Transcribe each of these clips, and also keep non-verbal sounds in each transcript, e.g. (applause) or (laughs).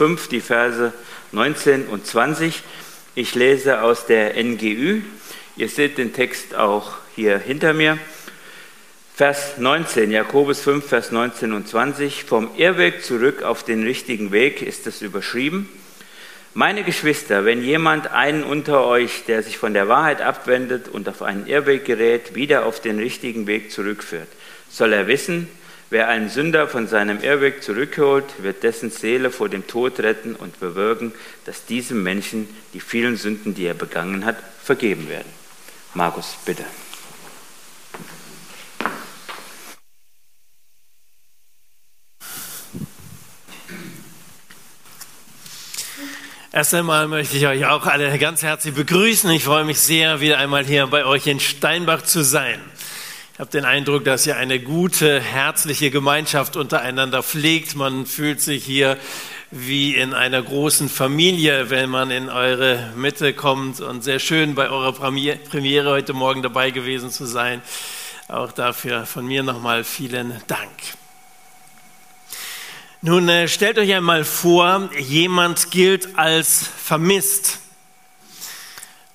5, die Verse 19 und 20. Ich lese aus der NGÜ. Ihr seht den Text auch hier hinter mir. Vers 19, Jakobus 5, Vers 19 und 20. Vom Irrweg zurück auf den richtigen Weg ist es überschrieben. Meine Geschwister, wenn jemand einen unter euch, der sich von der Wahrheit abwendet und auf einen Irrweg gerät, wieder auf den richtigen Weg zurückführt, soll er wissen, wer einen Sünder von seinem Irrweg zurückholt, wird dessen Seele vor dem Tod retten und bewirken, dass diesem Menschen die vielen Sünden, die er begangen hat, vergeben werden. Markus, bitte. Erst einmal möchte ich euch auch alle ganz herzlich begrüßen. Ich freue mich sehr, wieder einmal hier bei euch in Steinbach zu sein. Habe den Eindruck, dass ihr eine gute, herzliche Gemeinschaft untereinander pflegt. Man fühlt sich hier wie in einer großen Familie, wenn man in eure Mitte kommt. Und sehr schön, bei eurer Premiere heute Morgen dabei gewesen zu sein. Auch dafür von mir nochmal vielen Dank. Nun äh, stellt euch einmal vor, jemand gilt als vermisst.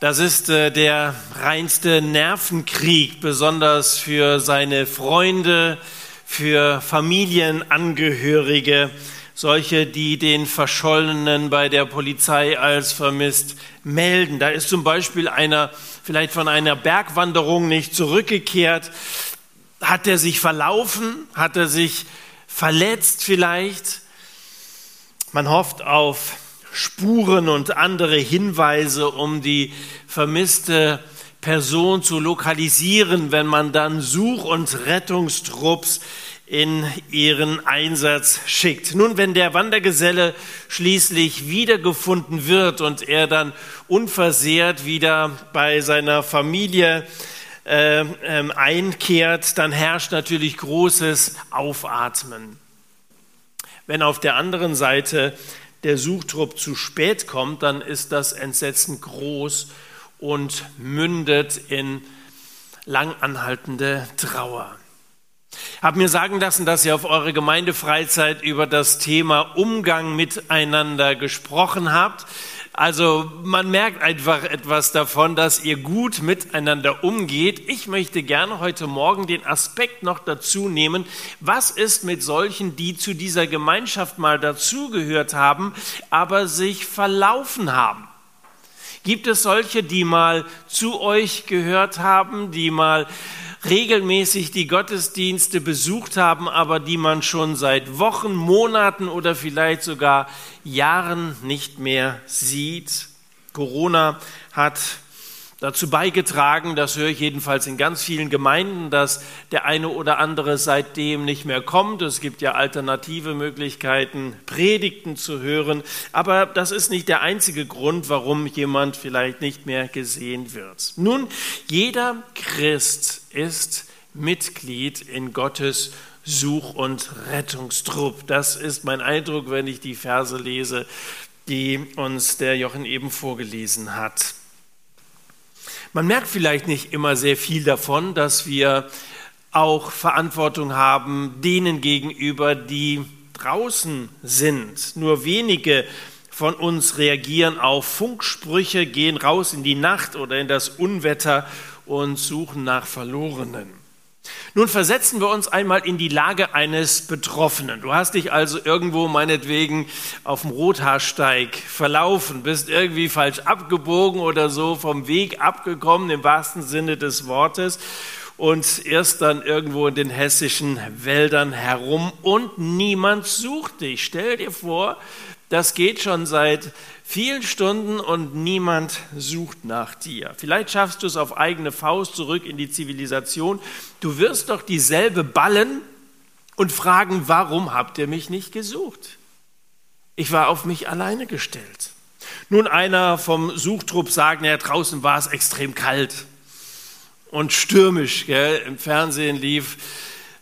Das ist äh, der reinste Nervenkrieg, besonders für seine Freunde, für Familienangehörige, solche, die den Verschollenen bei der Polizei als vermisst melden. Da ist zum Beispiel einer vielleicht von einer Bergwanderung nicht zurückgekehrt. Hat er sich verlaufen? Hat er sich verletzt vielleicht. Man hofft auf Spuren und andere Hinweise, um die vermisste Person zu lokalisieren, wenn man dann Such- und Rettungstrupps in ihren Einsatz schickt. Nun, wenn der Wandergeselle schließlich wiedergefunden wird und er dann unversehrt wieder bei seiner Familie äh, ähm, einkehrt, dann herrscht natürlich großes Aufatmen. Wenn auf der anderen Seite der Suchtrupp zu spät kommt, dann ist das Entsetzen groß und mündet in langanhaltende Trauer. Habe mir sagen lassen, dass ihr auf eure Gemeindefreizeit über das Thema Umgang miteinander gesprochen habt. Also man merkt einfach etwas davon, dass ihr gut miteinander umgeht. Ich möchte gerne heute Morgen den Aspekt noch dazu nehmen, was ist mit solchen, die zu dieser Gemeinschaft mal dazugehört haben, aber sich verlaufen haben. Gibt es solche, die mal zu euch gehört haben, die mal regelmäßig die Gottesdienste besucht haben, aber die man schon seit Wochen, Monaten oder vielleicht sogar Jahren nicht mehr sieht. Corona hat dazu beigetragen, das höre ich jedenfalls in ganz vielen Gemeinden, dass der eine oder andere seitdem nicht mehr kommt. Es gibt ja alternative Möglichkeiten, Predigten zu hören, aber das ist nicht der einzige Grund, warum jemand vielleicht nicht mehr gesehen wird. Nun, jeder Christ ist Mitglied in Gottes Such- und Rettungstrupp. Das ist mein Eindruck, wenn ich die Verse lese, die uns der Jochen eben vorgelesen hat. Man merkt vielleicht nicht immer sehr viel davon, dass wir auch Verantwortung haben denen gegenüber, die draußen sind. Nur wenige von uns reagieren auf Funksprüche, gehen raus in die Nacht oder in das Unwetter und suchen nach Verlorenen. Nun versetzen wir uns einmal in die Lage eines Betroffenen. Du hast dich also irgendwo meinetwegen auf dem Rothaarsteig verlaufen, bist irgendwie falsch abgebogen oder so vom Weg abgekommen im wahrsten Sinne des Wortes und erst dann irgendwo in den hessischen Wäldern herum und niemand sucht dich. Stell dir vor, das geht schon seit vielen Stunden und niemand sucht nach dir. Vielleicht schaffst du es auf eigene Faust zurück in die Zivilisation. Du wirst doch dieselbe ballen und fragen, warum habt ihr mich nicht gesucht? Ich war auf mich alleine gestellt. Nun einer vom Suchtrupp sagt, naja, draußen war es extrem kalt und stürmisch. Gell? Im Fernsehen lief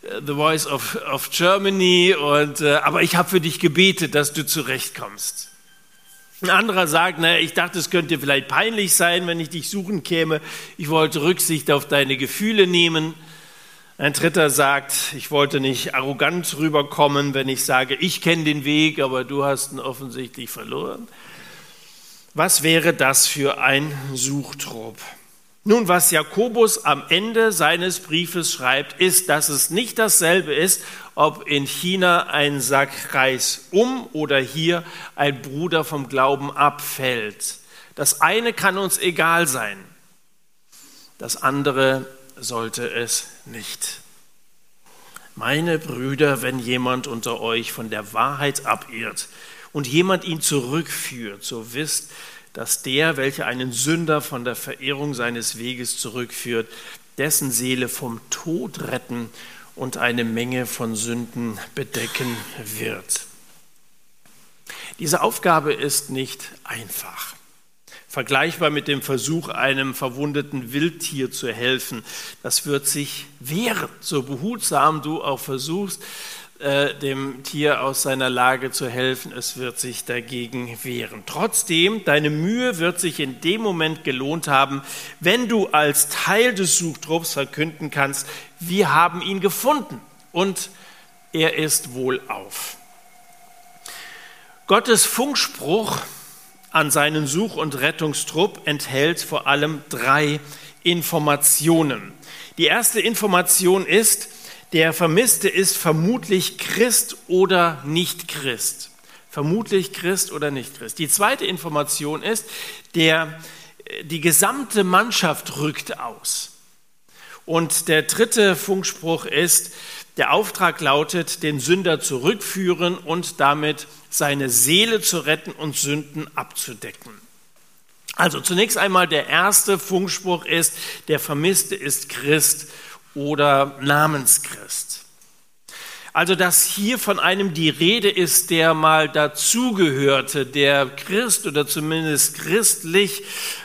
äh, The Voice of, of Germany, und, äh, aber ich habe für dich gebetet, dass du zurechtkommst. Ein anderer sagt, naja, ich dachte, es könnte vielleicht peinlich sein, wenn ich dich suchen käme. Ich wollte Rücksicht auf deine Gefühle nehmen. Ein dritter sagt, ich wollte nicht arrogant rüberkommen, wenn ich sage, ich kenne den Weg, aber du hast ihn offensichtlich verloren. Was wäre das für ein Suchtrupp? Nun, was Jakobus am Ende seines Briefes schreibt, ist, dass es nicht dasselbe ist, ob in China ein Sack Reis um oder hier ein Bruder vom Glauben abfällt. Das eine kann uns egal sein, das andere sollte es nicht. Meine Brüder, wenn jemand unter euch von der Wahrheit abirrt und jemand ihn zurückführt, so wisst, dass der, welcher einen Sünder von der Verehrung seines Weges zurückführt, dessen Seele vom Tod retten und eine Menge von Sünden bedecken wird. Diese Aufgabe ist nicht einfach vergleichbar mit dem Versuch, einem verwundeten Wildtier zu helfen. Das wird sich wehren, so behutsam du auch versuchst, äh, dem Tier aus seiner Lage zu helfen, es wird sich dagegen wehren. Trotzdem, deine Mühe wird sich in dem Moment gelohnt haben, wenn du als Teil des Suchtrupps verkünden kannst, wir haben ihn gefunden und er ist wohlauf. Gottes Funkspruch an seinen Such- und Rettungstrupp enthält vor allem drei Informationen. Die erste Information ist, der Vermisste ist vermutlich Christ oder nicht Christ. Vermutlich Christ oder nicht Christ. Die zweite Information ist, der, die gesamte Mannschaft rückt aus. Und der dritte Funkspruch ist, der Auftrag lautet, den Sünder zurückführen und damit seine Seele zu retten und Sünden abzudecken. Also zunächst einmal der erste Funkspruch ist, der Vermisste ist Christ oder Namenschrist. Also, dass hier von einem die Rede ist, der mal dazugehörte, der Christ oder zumindest christlich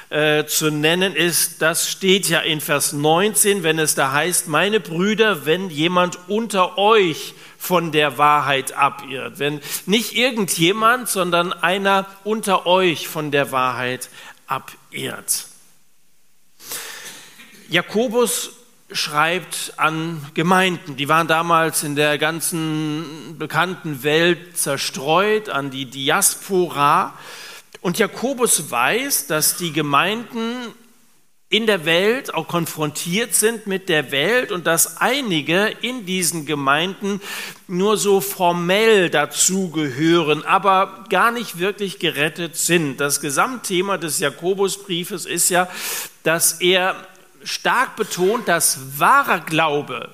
äh, zu nennen ist, das steht ja in Vers 19, wenn es da heißt, meine Brüder, wenn jemand unter euch von der Wahrheit abirrt, wenn nicht irgendjemand, sondern einer unter euch von der Wahrheit abirrt. Jakobus schreibt an Gemeinden, die waren damals in der ganzen bekannten Welt zerstreut, an die Diaspora. Und Jakobus weiß, dass die Gemeinden in der Welt auch konfrontiert sind mit der Welt und dass einige in diesen Gemeinden nur so formell dazugehören, aber gar nicht wirklich gerettet sind. Das Gesamtthema des Jakobusbriefes ist ja, dass er stark betont, dass wahrer Glaube,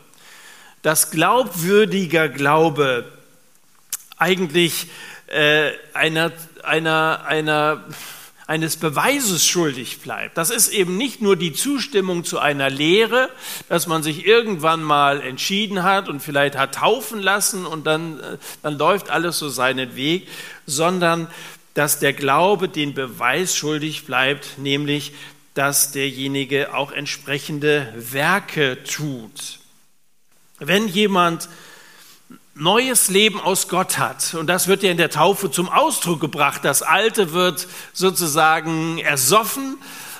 dass glaubwürdiger Glaube eigentlich äh, einer, einer, einer, eines Beweises schuldig bleibt. Das ist eben nicht nur die Zustimmung zu einer Lehre, dass man sich irgendwann mal entschieden hat und vielleicht hat taufen lassen und dann, äh, dann läuft alles so seinen Weg, sondern dass der Glaube den Beweis schuldig bleibt, nämlich dass derjenige auch entsprechende Werke tut. Wenn jemand neues Leben aus Gott hat, und das wird ja in der Taufe zum Ausdruck gebracht, das Alte wird sozusagen ersoffen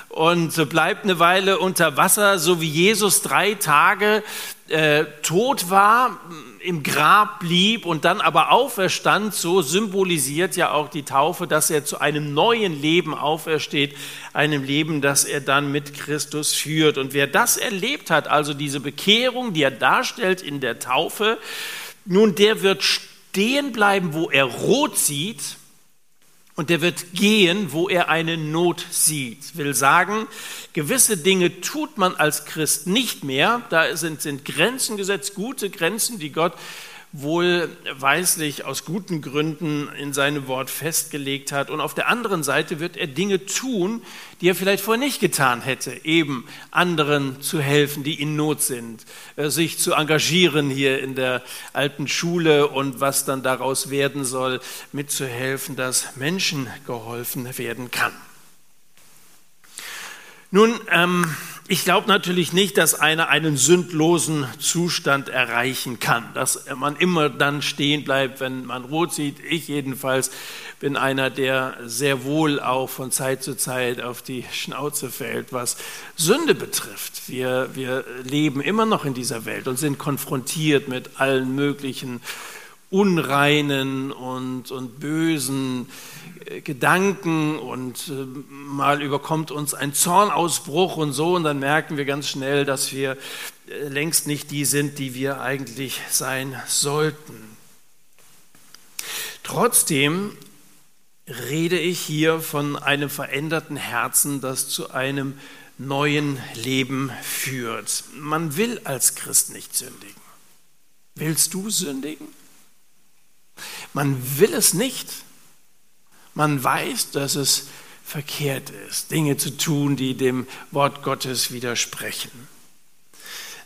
und bleibt eine Weile unter Wasser, so wie Jesus drei Tage äh, tot war, im Grab blieb und dann aber auferstand, so symbolisiert ja auch die Taufe, dass er zu einem neuen Leben aufersteht, einem Leben, das er dann mit Christus führt. Und wer das erlebt hat, also diese Bekehrung, die er darstellt in der Taufe, nun, der wird stehen bleiben, wo er rot sieht, und der wird gehen, wo er eine Not sieht. Will sagen, gewisse Dinge tut man als Christ nicht mehr. Da sind, sind Grenzen gesetzt, gute Grenzen, die Gott wohlweislich aus guten Gründen in seinem Wort festgelegt hat. Und auf der anderen Seite wird er Dinge tun, die er vielleicht vorher nicht getan hätte, eben anderen zu helfen, die in Not sind, äh, sich zu engagieren hier in der alten Schule und was dann daraus werden soll, mitzuhelfen, dass Menschen geholfen werden kann. Nun, ähm, Ich glaube natürlich nicht, dass einer einen sündlosen Zustand erreichen kann, dass man immer dann stehen bleibt, wenn man rot sieht. Ich jedenfalls bin einer, der sehr wohl auch von Zeit zu Zeit auf die Schnauze fällt, was Sünde betrifft. Wir, wir leben immer noch in dieser Welt und sind konfrontiert mit allen möglichen unreinen und, und bösen äh, Gedanken und äh, mal überkommt uns ein Zornausbruch und so und dann merken wir ganz schnell, dass wir äh, längst nicht die sind, die wir eigentlich sein sollten. Trotzdem rede ich hier von einem veränderten Herzen, das zu einem neuen Leben führt. Man will als Christ nicht sündigen. Willst du sündigen? Man will es nicht. Man weiß, dass es verkehrt ist, Dinge zu tun, die dem Wort Gottes widersprechen.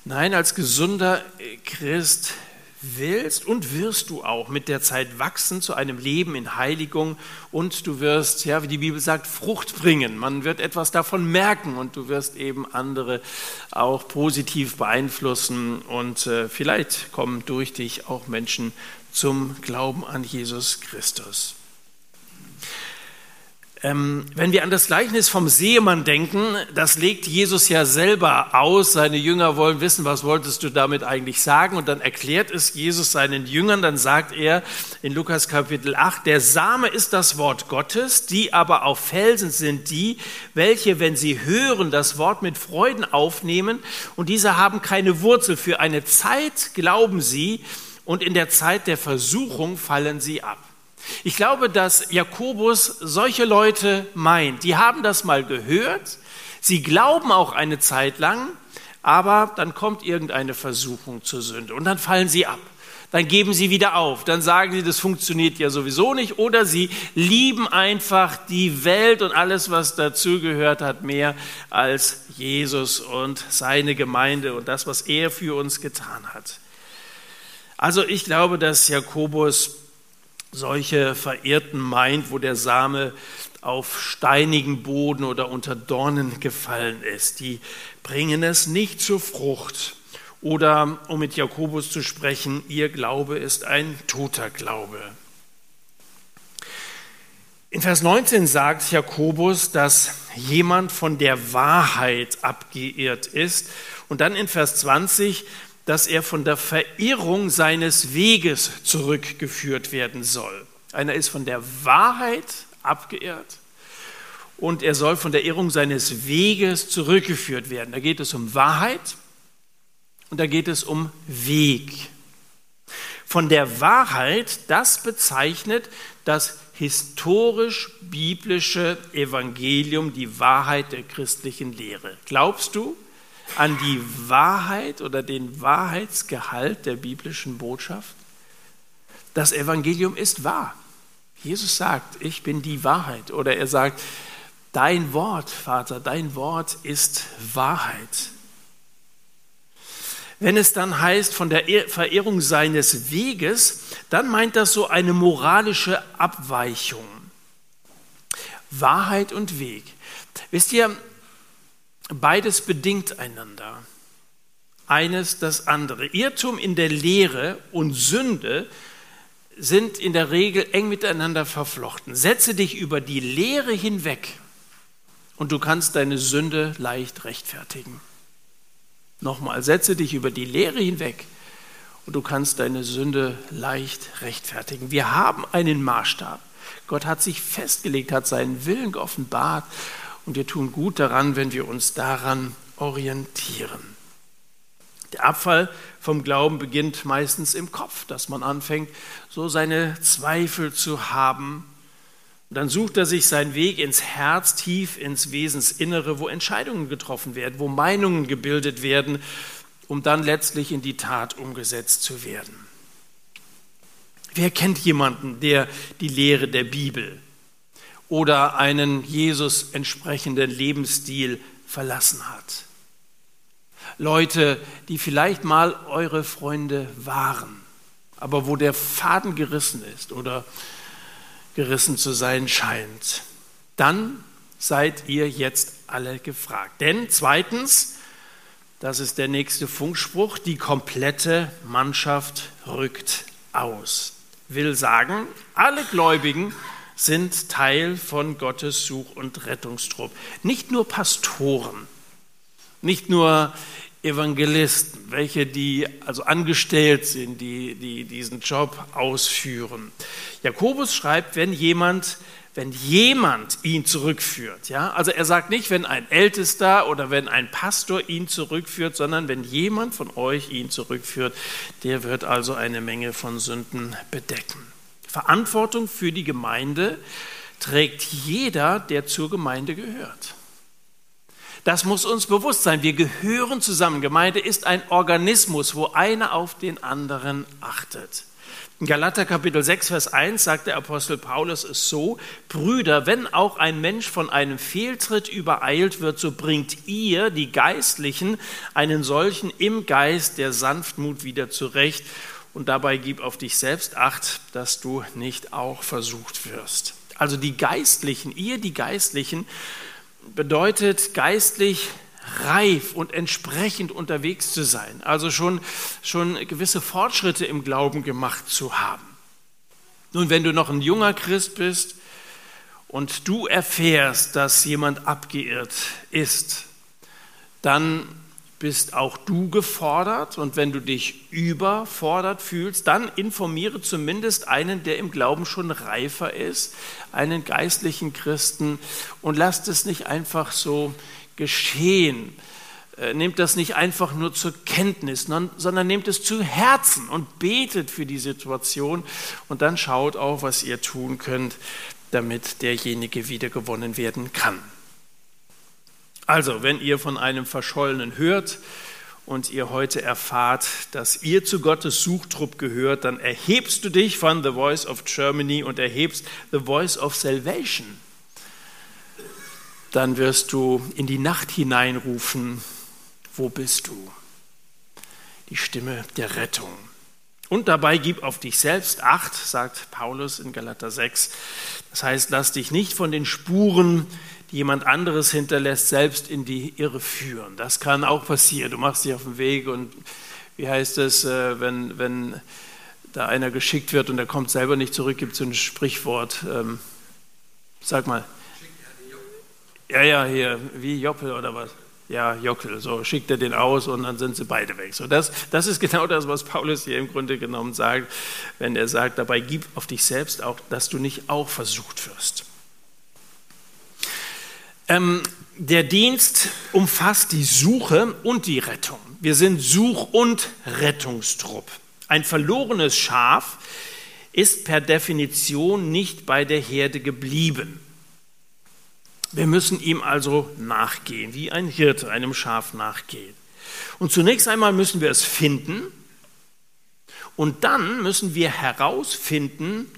Nein, als gesunder Christ willst und wirst du auch mit der Zeit wachsen zu einem Leben in Heiligung und du wirst, ja, wie die Bibel sagt, Frucht bringen. Man wird etwas davon merken und du wirst eben andere auch positiv beeinflussen und äh, vielleicht kommen durch dich auch Menschen zum Glauben an Jesus Christus. Ähm, wenn wir an das Gleichnis vom Seemann denken, das legt Jesus ja selber aus. Seine Jünger wollen wissen, was wolltest du damit eigentlich sagen? Und dann erklärt es Jesus seinen Jüngern. Dann sagt er in Lukas Kapitel 8, der Same ist das Wort Gottes, die aber auf Felsen sind die, welche, wenn sie hören, das Wort mit Freuden aufnehmen. Und diese haben keine Wurzel. Für eine Zeit glauben sie und in der Zeit der Versuchung fallen sie ab. Ich glaube, dass Jakobus solche Leute meint. Die haben das mal gehört, sie glauben auch eine Zeit lang, aber dann kommt irgendeine Versuchung zur Sünde und dann fallen sie ab. Dann geben sie wieder auf, dann sagen sie, das funktioniert ja sowieso nicht, oder sie lieben einfach die Welt und alles, was dazugehört hat, mehr als Jesus und seine Gemeinde und das, was er für uns getan hat. Also ich glaube, dass Jakobus solche Verirrten meint, wo der Same auf steinigen Boden oder unter Dornen gefallen ist. Die bringen es nicht zur Frucht. Oder, um mit Jakobus zu sprechen, ihr Glaube ist ein toter Glaube. In Vers 19 sagt Jakobus, dass jemand von der Wahrheit abgeirrt ist. Und dann in Vers 20 dass er von der Verirrung seines Weges zurückgeführt werden soll. Einer ist von der Wahrheit abgeirrt und er soll von der Irrung seines Weges zurückgeführt werden. Da geht es um Wahrheit und da geht es um Weg. Von der Wahrheit, das bezeichnet das historisch-biblische Evangelium, die Wahrheit der christlichen Lehre. Glaubst du, an die Wahrheit oder den Wahrheitsgehalt der biblischen Botschaft? Das Evangelium ist wahr. Jesus sagt, ich bin die Wahrheit. Oder er sagt, dein Wort, Vater, dein Wort ist Wahrheit. Wenn es dann heißt von der Verehrung seines Weges, dann meint das so eine moralische Abweichung. Wahrheit und Weg. Wisst ihr, Beides bedingt einander. Eines das andere. Irrtum in der Lehre und Sünde sind in der Regel eng miteinander verflochten. Setze dich über die Lehre hinweg und du kannst deine Sünde leicht rechtfertigen. Nochmal, setze dich über die Lehre hinweg und du kannst deine Sünde leicht rechtfertigen. Wir haben einen Maßstab. Gott hat sich festgelegt, hat seinen Willen geoffenbart und wir tun gut daran, wenn wir uns daran orientieren. Der Abfall vom Glauben beginnt meistens im Kopf, dass man anfängt, so seine Zweifel zu haben. Und dann sucht er sich seinen Weg ins Herz, tief ins Wesensinnere, wo Entscheidungen getroffen werden, wo Meinungen gebildet werden, um dann letztlich in die Tat umgesetzt zu werden. Wer kennt jemanden, der die Lehre der Bibel oder einen Jesus entsprechenden Lebensstil verlassen hat. Leute, die vielleicht mal eure Freunde waren, aber wo der Faden gerissen ist oder gerissen zu sein scheint. Dann seid ihr jetzt alle gefragt. Denn zweitens, das ist der nächste Funkspruch, die komplette Mannschaft rückt aus. Will sagen, alle Gläubigen sind Teil von Gottes Such- und Rettungstrupp. Nicht nur Pastoren, nicht nur Evangelisten, welche die also angestellt sind, die, die diesen Job ausführen. Jakobus schreibt, wenn jemand wenn jemand ihn zurückführt. Ja? Also er sagt nicht, wenn ein Ältester oder wenn ein Pastor ihn zurückführt, sondern wenn jemand von euch ihn zurückführt, der wird also eine Menge von Sünden bedecken. Verantwortung für die Gemeinde trägt jeder, der zur Gemeinde gehört. Das muss uns bewusst sein. Wir gehören zusammen. Gemeinde ist ein Organismus, wo einer auf den anderen achtet. In Galater Kapitel 6, Vers 1 sagt der Apostel Paulus es so, Brüder, wenn auch ein Mensch von einem Fehltritt übereilt wird, so bringt ihr, die Geistlichen, einen solchen im Geist der Sanftmut wieder zurecht und dabei gib auf dich selbst acht, dass du nicht auch versucht wirst. Also die Geistlichen, ihr die Geistlichen, bedeutet geistlich reif und entsprechend unterwegs zu sein, also schon, schon gewisse Fortschritte im Glauben gemacht zu haben. Nun, wenn du noch ein junger Christ bist und du erfährst, dass jemand abgeirrt ist, dann bist auch du gefordert und wenn du dich überfordert fühlst, dann informiere zumindest einen, der im Glauben schon reifer ist, einen geistlichen Christen und lasst es nicht einfach so geschehen. Äh, nehmt das nicht einfach nur zur Kenntnis, sondern nehmt es zu Herzen und betet für die Situation und dann schaut auch, was ihr tun könnt, damit derjenige wiedergewonnen werden kann. Also, wenn ihr von einem Verschollenen hört und ihr heute erfahrt, dass ihr zu Gottes Suchtrupp gehört, dann erhebst du dich von The Voice of Germany und erhebst The Voice of Salvation dann wirst du in die Nacht hineinrufen, wo bist du? Die Stimme der Rettung. Und dabei gib auf dich selbst Acht, sagt Paulus in Galater 6. Das heißt, lass dich nicht von den Spuren, die jemand anderes hinterlässt, selbst in die Irre führen. Das kann auch passieren. Du machst dich auf den Weg und wie heißt es, äh, wenn, wenn da einer geschickt wird und er kommt selber nicht zurück, gibt es so ein Sprichwort. Ähm, sag mal. Ja, ja, hier, wie Joppel oder was? Ja, Jockel, so schickt er den aus und dann sind sie beide weg. So, das, das ist genau das, was Paulus hier im Grunde genommen sagt, wenn er sagt, dabei gib auf dich selbst auch, dass du nicht auch versucht wirst. Ähm, der Dienst umfasst die Suche und die Rettung. Wir sind Such- und Rettungstrupp. Ein verlorenes Schaf ist per Definition nicht bei der Herde geblieben. Wir müssen ihm also nachgehen, wie ein Hirte einem Schaf nachgeht. Und zunächst einmal müssen wir es finden und dann müssen wir herausfinden,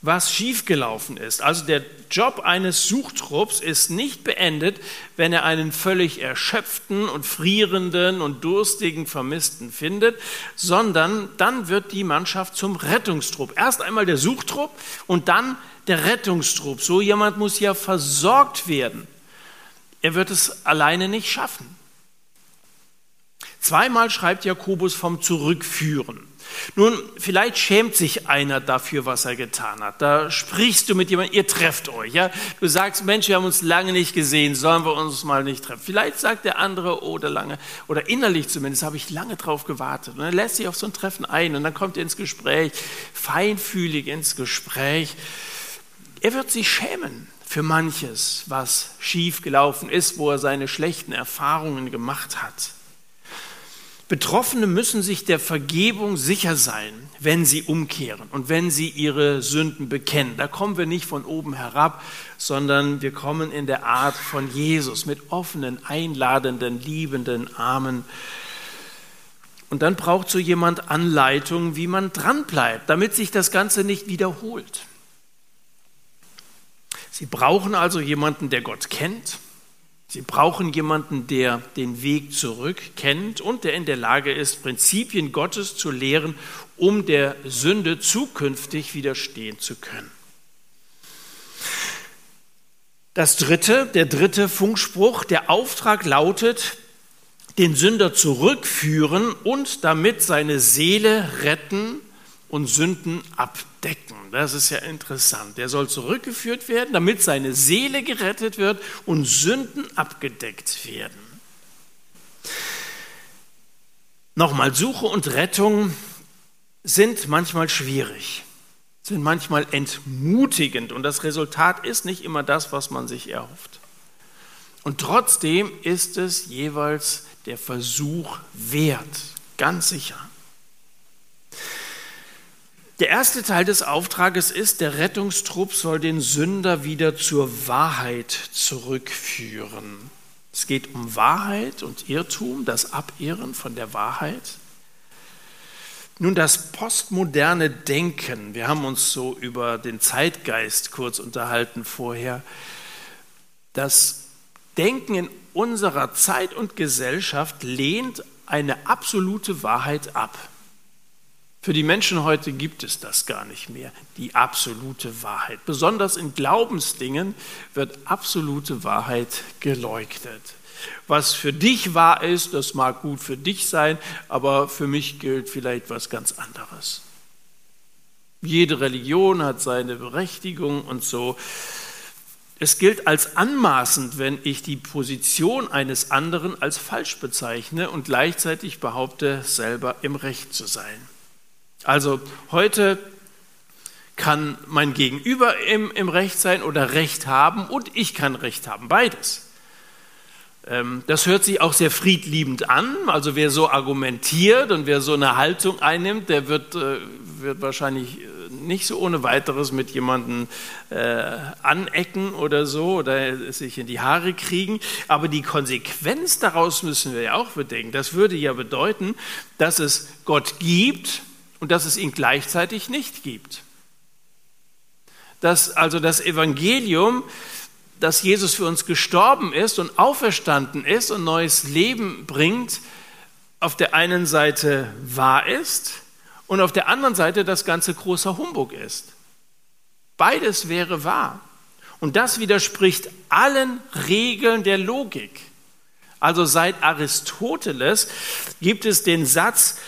was schiefgelaufen ist. Also der Job eines Suchtrupps ist nicht beendet, wenn er einen völlig erschöpften und frierenden und durstigen Vermissten findet, sondern dann wird die Mannschaft zum Rettungstrupp. Erst einmal der Suchtrupp und dann der Rettungstrupp. So jemand muss ja versorgt werden. Er wird es alleine nicht schaffen. Zweimal schreibt Jakobus vom Zurückführen. Nun, vielleicht schämt sich einer dafür, was er getan hat. Da sprichst du mit jemandem, ihr trefft euch. Ja? Du sagst, Mensch, wir haben uns lange nicht gesehen, sollen wir uns mal nicht treffen? Vielleicht sagt der andere, oder lange, oder innerlich zumindest, habe ich lange drauf gewartet. Und er lässt sich auf so ein Treffen ein und dann kommt er ins Gespräch, feinfühlig ins Gespräch. Er wird sich schämen für manches, was schiefgelaufen ist, wo er seine schlechten Erfahrungen gemacht hat. Betroffene müssen sich der Vergebung sicher sein, wenn sie umkehren und wenn sie ihre Sünden bekennen. Da kommen wir nicht von oben herab, sondern wir kommen in der Art von Jesus mit offenen, einladenden, liebenden Armen. Und dann braucht so jemand Anleitung, wie man dranbleibt, damit sich das Ganze nicht wiederholt. Sie brauchen also jemanden, der Gott kennt. Sie brauchen jemanden, der den Weg zurück kennt und der in der Lage ist, Prinzipien Gottes zu lehren, um der Sünde zukünftig widerstehen zu können. Das dritte, der dritte Funkspruch, der Auftrag lautet, den Sünder zurückführen und damit seine Seele retten und Sünden abdecken. Das ist ja interessant. Der soll zurückgeführt werden, damit seine Seele gerettet wird und Sünden abgedeckt werden. Nochmal, Suche und Rettung sind manchmal schwierig sind manchmal entmutigend und das Resultat ist nicht immer das, was man sich erhofft. Und trotzdem ist es jeweils der Versuch wert, ganz sicher. Der erste Teil des Auftrages ist, der Rettungstrupp soll den Sünder wieder zur Wahrheit zurückführen. Es geht um Wahrheit und Irrtum, das Abirren von der Wahrheit. Nun, das postmoderne Denken, wir haben uns so über den Zeitgeist kurz unterhalten vorher, das Denken in unserer Zeit und Gesellschaft lehnt eine absolute Wahrheit ab. Für die Menschen heute gibt es das gar nicht mehr, die absolute Wahrheit. Besonders in Glaubensdingen wird absolute Wahrheit geleugnet. Was für dich wahr ist, das mag gut für dich sein, aber für mich gilt vielleicht was ganz anderes. Jede Religion hat seine Berechtigung und so. Es gilt als anmaßend, wenn ich die Position eines anderen als falsch bezeichne und gleichzeitig behaupte, selber im Recht zu sein. Also heute kann mein Gegenüber im, im Recht sein oder Recht haben und ich kann Recht haben, beides. Ähm, das hört sich auch sehr friedliebend an. Also wer so argumentiert und wer so eine Haltung einnimmt, der wird, äh, wird wahrscheinlich äh, nicht so ohne weiteres mit jemandem äh, anecken oder so oder sich in die Haare kriegen. Aber die Konsequenz daraus müssen wir ja auch bedenken. Das würde ja bedeuten, dass es Gott gibt und dass es ihn gleichzeitig nicht gibt. Dass also das Evangelium dass Jesus für uns gestorben ist und auferstanden ist und neues Leben bringt, auf der einen Seite wahr ist und auf der anderen Seite das ganze großer Humbug ist. Beides wäre wahr. Und das widerspricht allen Regeln der Logik. Also seit Aristoteles gibt es den Satz,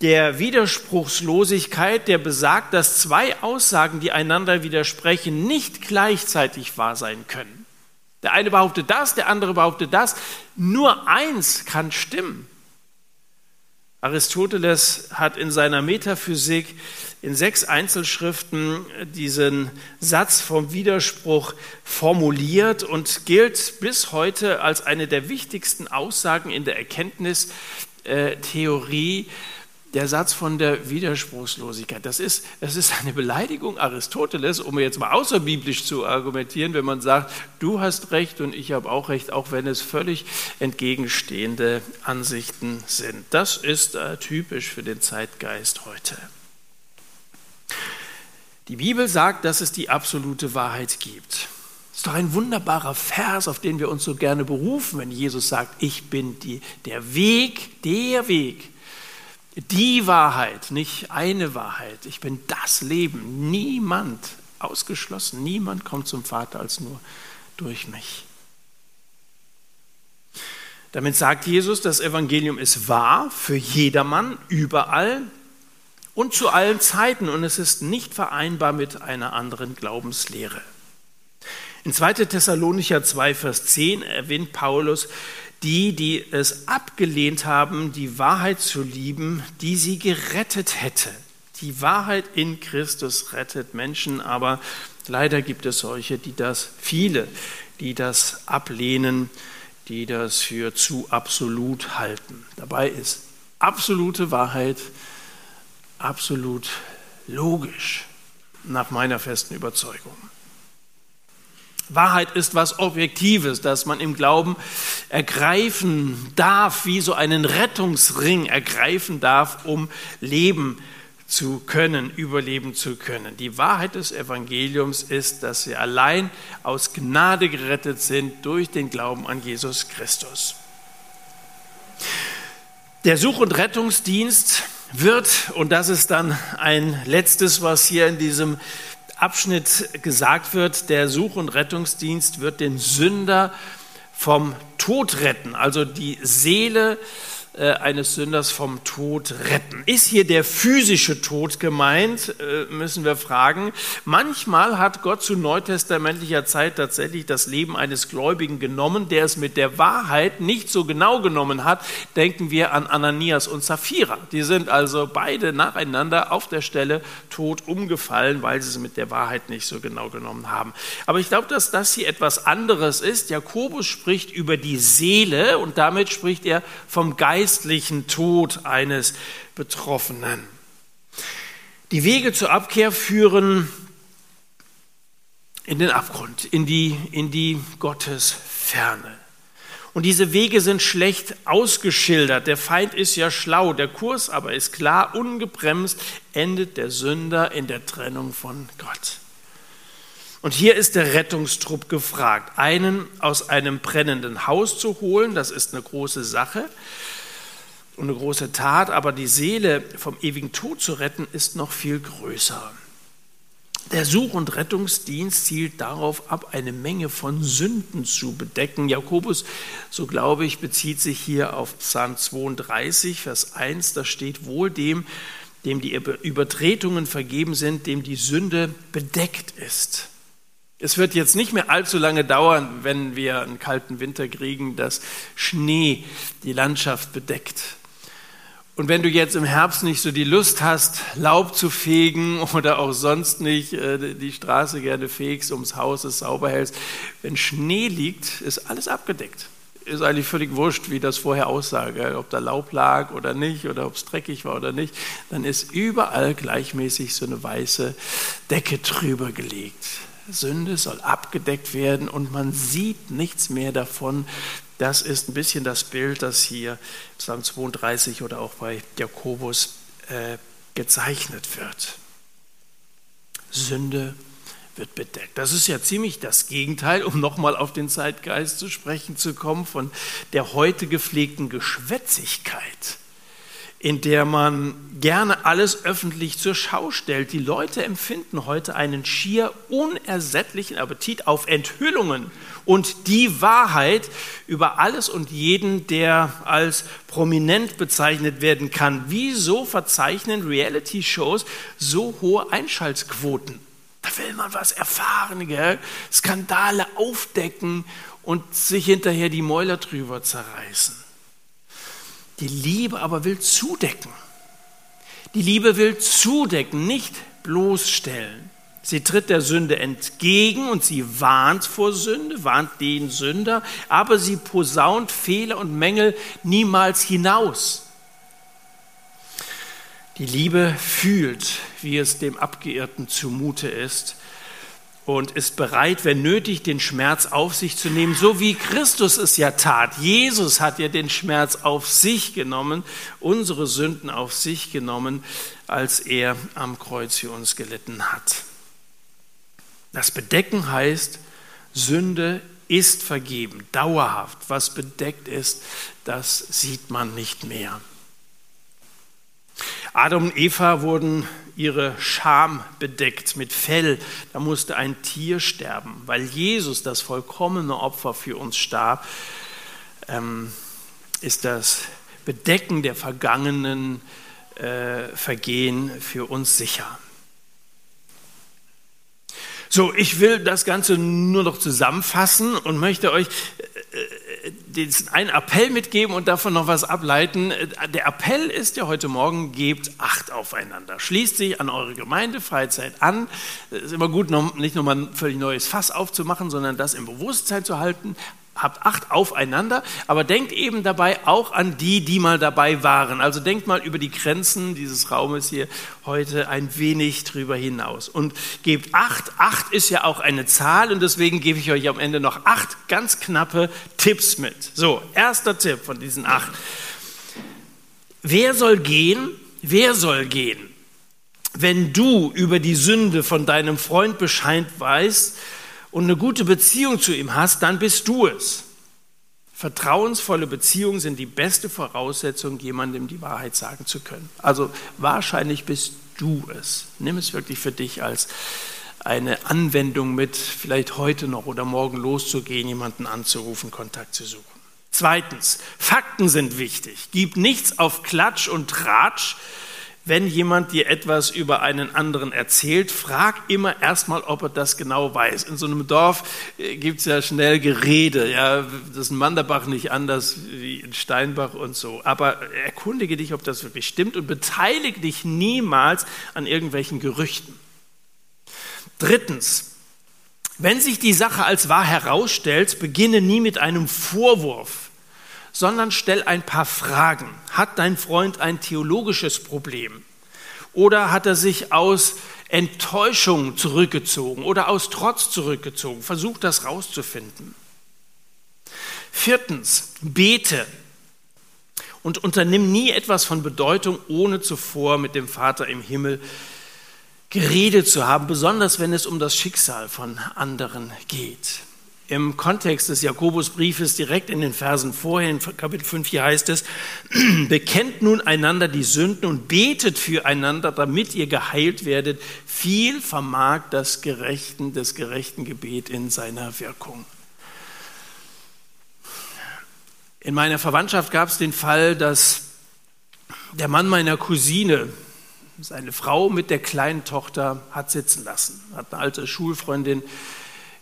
der Widerspruchslosigkeit, der besagt, dass zwei Aussagen, die einander widersprechen, nicht gleichzeitig wahr sein können. Der eine behauptet das, der andere behauptet das. Nur eins kann stimmen. Aristoteles hat in seiner Metaphysik in sechs Einzelschriften diesen Satz vom Widerspruch formuliert und gilt bis heute als eine der wichtigsten Aussagen in der Erkenntnistheorie der Satz von der Widerspruchslosigkeit, das ist, das ist eine Beleidigung Aristoteles, um jetzt mal außerbiblisch zu argumentieren, wenn man sagt, du hast recht und ich habe auch recht, auch wenn es völlig entgegenstehende Ansichten sind. Das ist äh, typisch für den Zeitgeist heute. Die Bibel sagt, dass es die absolute Wahrheit gibt. Das ist doch ein wunderbarer Vers, auf den wir uns so gerne berufen, wenn Jesus sagt, ich bin die, der Weg, der Weg, die Wahrheit, nicht eine Wahrheit. Ich bin das Leben. Niemand, ausgeschlossen, niemand kommt zum Vater als nur durch mich. Damit sagt Jesus, das Evangelium ist wahr für jedermann, überall und zu allen Zeiten und es ist nicht vereinbar mit einer anderen Glaubenslehre. In 2. Thessalonicher 2, Vers 10 erwähnt Paulus die, die es abgelehnt haben, die Wahrheit zu lieben, die sie gerettet hätte. Die Wahrheit in Christus rettet Menschen, aber leider gibt es solche, die das, viele, die das ablehnen, die das für zu absolut halten. Dabei ist absolute Wahrheit absolut logisch, nach meiner festen Überzeugung. Wahrheit ist was Objektives, das man im Glauben ergreifen darf, wie so einen Rettungsring ergreifen darf, um leben zu können, überleben zu können. Die Wahrheit des Evangeliums ist, dass wir allein aus Gnade gerettet sind durch den Glauben an Jesus Christus. Der Such- und Rettungsdienst wird, und das ist dann ein letztes, was hier in diesem Abschnitt gesagt wird, der Such- und Rettungsdienst wird den Sünder vom Tod retten, also die Seele äh, eines Sünders vom Tod retten. Ist hier der physische Tod gemeint, äh, müssen wir fragen. Manchmal hat Gott zu neutestamentlicher Zeit tatsächlich das Leben eines Gläubigen genommen, der es mit der Wahrheit nicht so genau genommen hat. Denken wir an Ananias und Sapphira. Die sind also beide nacheinander auf der Stelle tot umgefallen, weil sie es mit der Wahrheit nicht so genau genommen haben. Aber ich glaube, dass das hier etwas anderes ist. Jakobus spricht über die Seele und damit spricht er vom Geist geistlichen Tod eines Betroffenen. Die Wege zur Abkehr führen in den Abgrund, in die, in die Gottesferne. Und diese Wege sind schlecht ausgeschildert. Der Feind ist ja schlau, der Kurs aber ist klar, ungebremst endet der Sünder in der Trennung von Gott. Und hier ist der Rettungstrupp gefragt, einen aus einem brennenden Haus zu holen, das ist eine große Sache eine große Tat, aber die Seele vom ewigen Tod zu retten, ist noch viel größer. Der Such- und Rettungsdienst zielt darauf ab, eine Menge von Sünden zu bedecken. Jakobus, so glaube ich, bezieht sich hier auf Psalm 32, Vers 1. Da steht wohl dem, dem die Übertretungen vergeben sind, dem die Sünde bedeckt ist. Es wird jetzt nicht mehr allzu lange dauern, wenn wir einen kalten Winter kriegen, dass Schnee die Landschaft bedeckt. Und wenn du jetzt im Herbst nicht so die Lust hast, Laub zu fegen (laughs) oder auch sonst nicht äh, die Straße gerne fegst, ums Haus es sauber hältst, wenn Schnee liegt, ist alles abgedeckt. Ist eigentlich völlig wurscht, wie das vorher aussah, ob da Laub lag oder nicht oder ob es dreckig war oder nicht. Dann ist überall gleichmäßig so eine weiße Decke drüber gelegt. Sünde soll abgedeckt werden und man sieht nichts mehr davon, das ist ein bisschen das Bild, das hier Psalm 32 oder auch bei Jakobus äh, gezeichnet wird. Sünde wird bedeckt. Das ist ja ziemlich das Gegenteil, um nochmal auf den Zeitgeist zu sprechen zu kommen, von der heute gepflegten Geschwätzigkeit in der man gerne alles öffentlich zur Schau stellt. Die Leute empfinden heute einen schier unersättlichen Appetit auf Enthüllungen und die Wahrheit über alles und jeden, der als prominent bezeichnet werden kann. Wieso verzeichnen Reality-Shows so hohe Einschaltquoten? Da will man was erfahren, gell? Skandale aufdecken und sich hinterher die Mäuler drüber zerreißen. Die Liebe aber will zudecken. Die Liebe will zudecken, nicht bloßstellen. Sie tritt der Sünde entgegen und sie warnt vor Sünde, warnt den Sünder, aber sie posaunt Fehler und Mängel niemals hinaus. Die Liebe fühlt, wie es dem Abgeirrten zumute ist und ist bereit, wenn nötig, den Schmerz auf sich zu nehmen, so wie Christus es ja tat. Jesus hat ja den Schmerz auf sich genommen, unsere Sünden auf sich genommen, als er am Kreuz für uns gelitten hat. Das Bedecken heißt, Sünde ist vergeben, dauerhaft. Was bedeckt ist, das sieht man nicht mehr. Adam und Eva wurden ihre Scham bedeckt mit Fell. Da musste ein Tier sterben, weil Jesus das vollkommene Opfer für uns starb. Ähm, ist das Bedecken der vergangenen äh, Vergehen für uns sicher. So, ich will das Ganze nur noch zusammenfassen und möchte euch einen Appell mitgeben und davon noch was ableiten. Der Appell ist ja heute Morgen, gebt Acht aufeinander. Schließt sich an eure Gemeindefreizeit an. Es ist immer gut, nicht nochmal ein völlig neues Fass aufzumachen, sondern das im Bewusstsein zu halten habt Acht aufeinander, aber denkt eben dabei auch an die, die mal dabei waren. Also denkt mal über die Grenzen dieses Raumes hier heute ein wenig drüber hinaus und gebt Acht. Acht ist ja auch eine Zahl und deswegen gebe ich euch am Ende noch acht ganz knappe Tipps mit. So, erster Tipp von diesen acht. Wer soll gehen? Wer soll gehen? Wenn du über die Sünde von deinem Freund Bescheid weißt, und eine gute Beziehung zu ihm hast, dann bist du es. Vertrauensvolle Beziehungen sind die beste Voraussetzung, jemandem die Wahrheit sagen zu können. Also wahrscheinlich bist du es. Nimm es wirklich für dich als, eine Anwendung mit, vielleicht heute noch oder morgen loszugehen, jemanden anzurufen, Kontakt zu suchen. Zweitens, Fakten sind wichtig. Gib nichts auf Klatsch und Tratsch. Wenn jemand dir etwas über einen anderen erzählt, frag immer erstmal, ob er das genau weiß. In so einem Dorf äh, gibt es ja schnell Gerede. Ja, das ist in Manderbach nicht anders wie in Steinbach und so. Aber erkundige dich, ob das wirklich stimmt und beteilige dich niemals an irgendwelchen Gerüchten. Drittens, wenn sich die Sache als wahr herausstellt, beginne nie mit einem Vorwurf, sondern stell ein paar Fragen. Hat dein Freund ein theologisches Problem? Oder hat er sich aus Enttäuschung zurückgezogen oder aus Trotz zurückgezogen? Versuch das rauszufinden. Viertens, bete und unternimm nie etwas von Bedeutung, ohne zuvor mit dem Vater im Himmel geredet zu haben, besonders wenn es um das Schicksal von anderen geht. Im Kontext des Jakobusbriefes direkt in den Versen vorher, in Kapitel 5 hier heißt es, (clears throat) bekennt nun einander die Sünden und betet füreinander, damit ihr geheilt werdet. Viel vermag das gerechten, des gerechten Gebet in seiner Wirkung. In meiner Verwandtschaft gab es den Fall, dass der Mann meiner Cousine seine Frau mit der kleinen Tochter hat sitzen lassen, hat eine alte Schulfreundin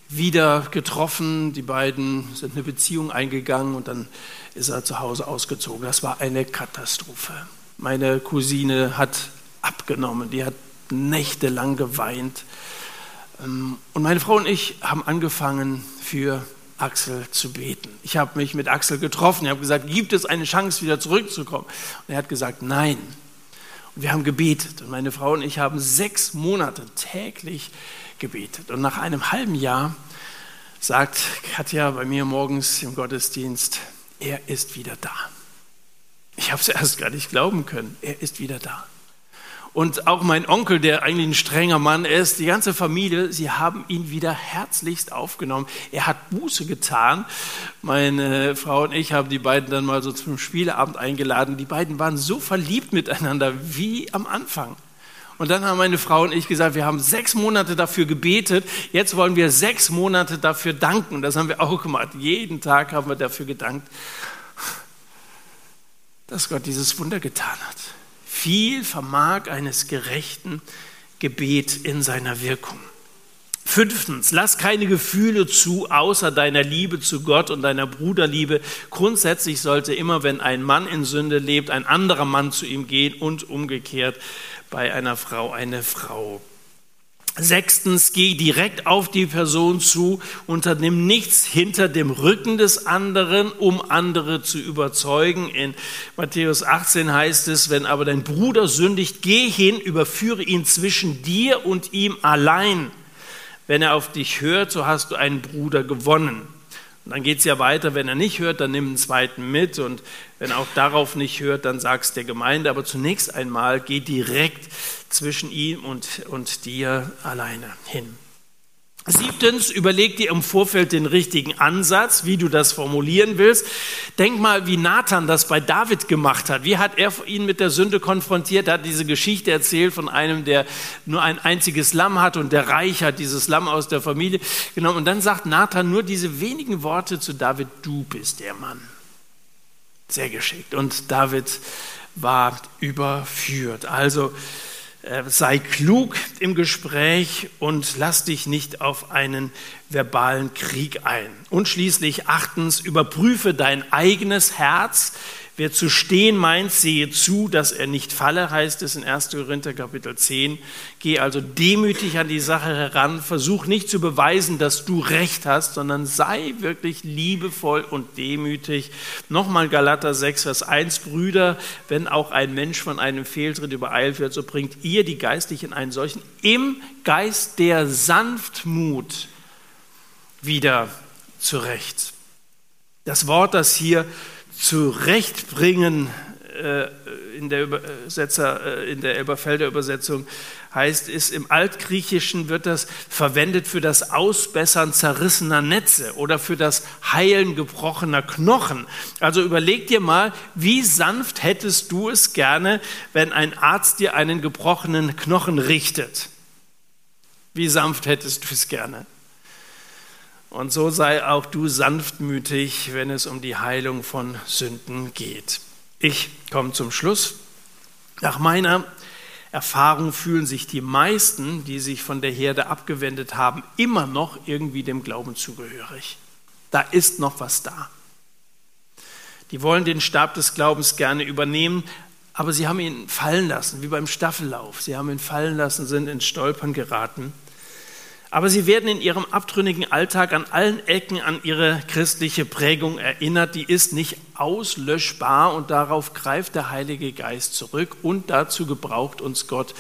wieder getroffen, die beiden sind eine Beziehung eingegangen und dann ist er zu Hause ausgezogen. Das war eine Katastrophe. Meine Cousine hat abgenommen, die hat nächtelang geweint. Ähm, und meine Frau und ich haben angefangen, für Axel zu beten. Ich habe mich mit Axel getroffen. Ich habe gesagt, gibt es eine Chance, wieder zurückzukommen? Und er hat gesagt, nein. Und wir haben gebetet. Und meine Frau und ich haben sechs Monate täglich gebetet. Und nach einem halben Jahr sagt Katja bei mir morgens im Gottesdienst, er ist wieder da. Ich habe es erst gar nicht glauben können. Er ist wieder da. Und auch mein Onkel, der eigentlich ein strenger Mann ist, die ganze Familie, sie haben ihn wieder herzlichst aufgenommen. Er hat Buße getan. Meine Frau und ich haben die beiden dann mal so zum Spieleabend eingeladen. Die beiden waren so verliebt miteinander wie am Anfang. Und dann haben meine Frau und ich gesagt, wir haben sechs Monate dafür gebetet, jetzt wollen wir sechs Monate dafür danken. Das haben wir auch gemacht. Jeden Tag haben wir dafür gedankt, dass Gott dieses Wunder getan hat. Viel vermag eines gerechten Gebet in seiner Wirkung. Fünftens, lass keine Gefühle zu, außer deiner Liebe zu Gott und deiner Bruderliebe. Grundsätzlich sollte immer, wenn ein Mann in Sünde lebt, ein anderer Mann zu ihm gehen und umgekehrt bei einer Frau eine Frau. Sechstens, geh direkt auf die Person zu, unternimm nichts hinter dem Rücken des anderen, um andere zu überzeugen. In Matthäus 18 heißt es, wenn aber dein Bruder sündigt, geh hin, überführe ihn zwischen dir und ihm allein. Wenn er auf dich hört, so hast du einen Bruder gewonnen. Und dann geht es ja weiter, wenn er nicht hört, dann nimm einen zweiten mit und wenn er auch darauf nicht hört, dann sag's der Gemeinde. Aber zunächst einmal geh direkt zwischen ihm und, und dir alleine hin. Siebtens, überleg dir im Vorfeld den richtigen Ansatz, wie du das formulieren willst. Denk mal, wie Nathan das bei David gemacht hat. Wie hat er ihn mit der Sünde konfrontiert? Er hat diese Geschichte erzählt von einem, der nur ein einziges Lamm hat und der Reich hat dieses Lamm aus der Familie genommen. Und dann sagt Nathan nur diese wenigen Worte zu David, du bist der Mann. Sehr geschickt. Und David war überführt. Also, sei klug im Gespräch und lass dich nicht auf einen verbalen Krieg ein. Und schließlich achtens, überprüfe dein eigenes Herz, Wer zu stehen meint, sehe zu, dass er nicht falle, heißt es in 1. Korinther Kapitel 10. Geh also demütig an die Sache heran, versuch nicht zu beweisen, dass du recht hast, sondern sei wirklich liebevoll und demütig. Nochmal Galater 6, Vers 1, Brüder, wenn auch ein Mensch von einem Fehltritt übereilt wird, so bringt ihr die Geistlichen einen solchen im Geist der Sanftmut wieder zurecht. Das Wort, das hier zurechtbringen äh, in der, Übersetzer, äh, in der Elberfelder Übersetzung heißt es, im Altgriechischen wird das verwendet für das Ausbessern zerrissener Netze oder für das Heilen gebrochener Knochen. Also überleg dir mal, wie sanft hättest du es gerne, wenn ein Arzt dir einen gebrochenen Knochen richtet? Wie sanft hättest du es gerne? Und so sei auch du sanftmütig, wenn es um die Heilung von Sünden geht. Ich komme zum Schluss. Nach meiner Erfahrung fühlen sich die meisten, die sich von der Herde abgewendet haben, immer noch irgendwie dem Glauben zugehörig. Da ist noch was da. Die wollen den Stab des Glaubens gerne übernehmen, aber sie haben ihn fallen lassen, wie beim Staffellauf. Sie haben ihn fallen lassen, sind ins Stolpern geraten. Aber sie werden in ihrem abtrünnigen Alltag an allen Ecken an ihre christliche Prägung erinnert. Die ist nicht auslöschbar und darauf greift der Heilige Geist zurück und dazu gebraucht uns Gott,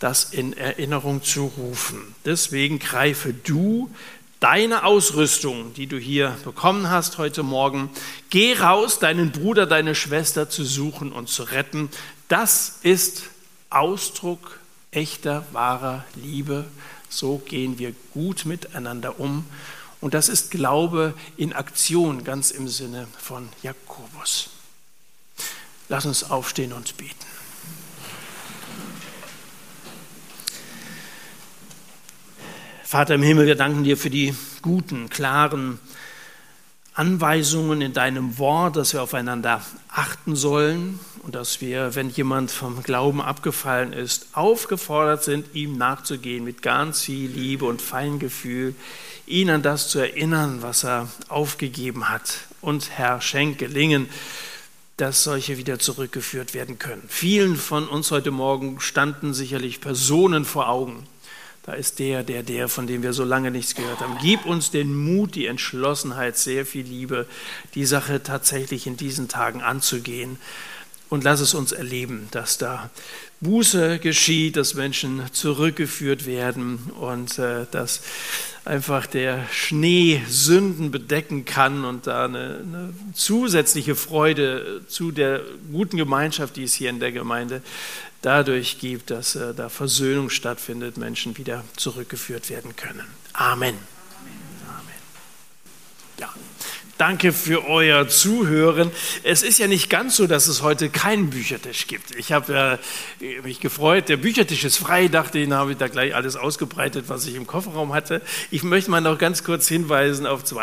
das in Erinnerung zu rufen. Deswegen greife du deine Ausrüstung, die du hier bekommen hast heute Morgen, geh raus, deinen Bruder, deine Schwester zu suchen und zu retten. Das ist Ausdruck echter, wahrer Liebe so gehen wir gut miteinander um. Und das ist Glaube in Aktion, ganz im Sinne von Jakobus. Lass uns aufstehen und beten. Vater im Himmel, wir danken dir für die guten, klaren Anweisungen in deinem Wort, dass wir aufeinander achten sollen und dass wir, wenn jemand vom Glauben abgefallen ist, aufgefordert sind, ihm nachzugehen mit ganz viel Liebe und Feingefühl, ihn an das zu erinnern, was er aufgegeben hat. Und Herr, schenk gelingen, dass solche wieder zurückgeführt werden können. Vielen von uns heute Morgen standen sicherlich Personen vor Augen, da ist der, der, der, von dem wir so lange nichts gehört haben. Gib uns den Mut, die Entschlossenheit, sehr viel Liebe, die Sache tatsächlich in diesen Tagen anzugehen. Und lass es uns erleben, dass da Buße geschieht, dass Menschen zurückgeführt werden und äh, dass einfach der Schnee Sünden bedecken kann und da eine, eine, zusätzliche Freude zu der guten Gemeinschaft, die es hier in der Gemeinde dadurch gibt, dass äh, da Versöhnung stattfindet, Menschen wieder zurückgeführt werden können. Amen. Amen. Ja. Danke für euer Zuhören. Es ist ja nicht ganz so, dass es heute keinen Büchertisch gibt. Ich habe äh, mich gefreut, der Büchertisch ist frei, dachte, ich, habe ich da gleich alles ausgebreitet, was ich im Kofferraum hatte. Ich möchte mal noch ganz kurz hinweisen auf zwei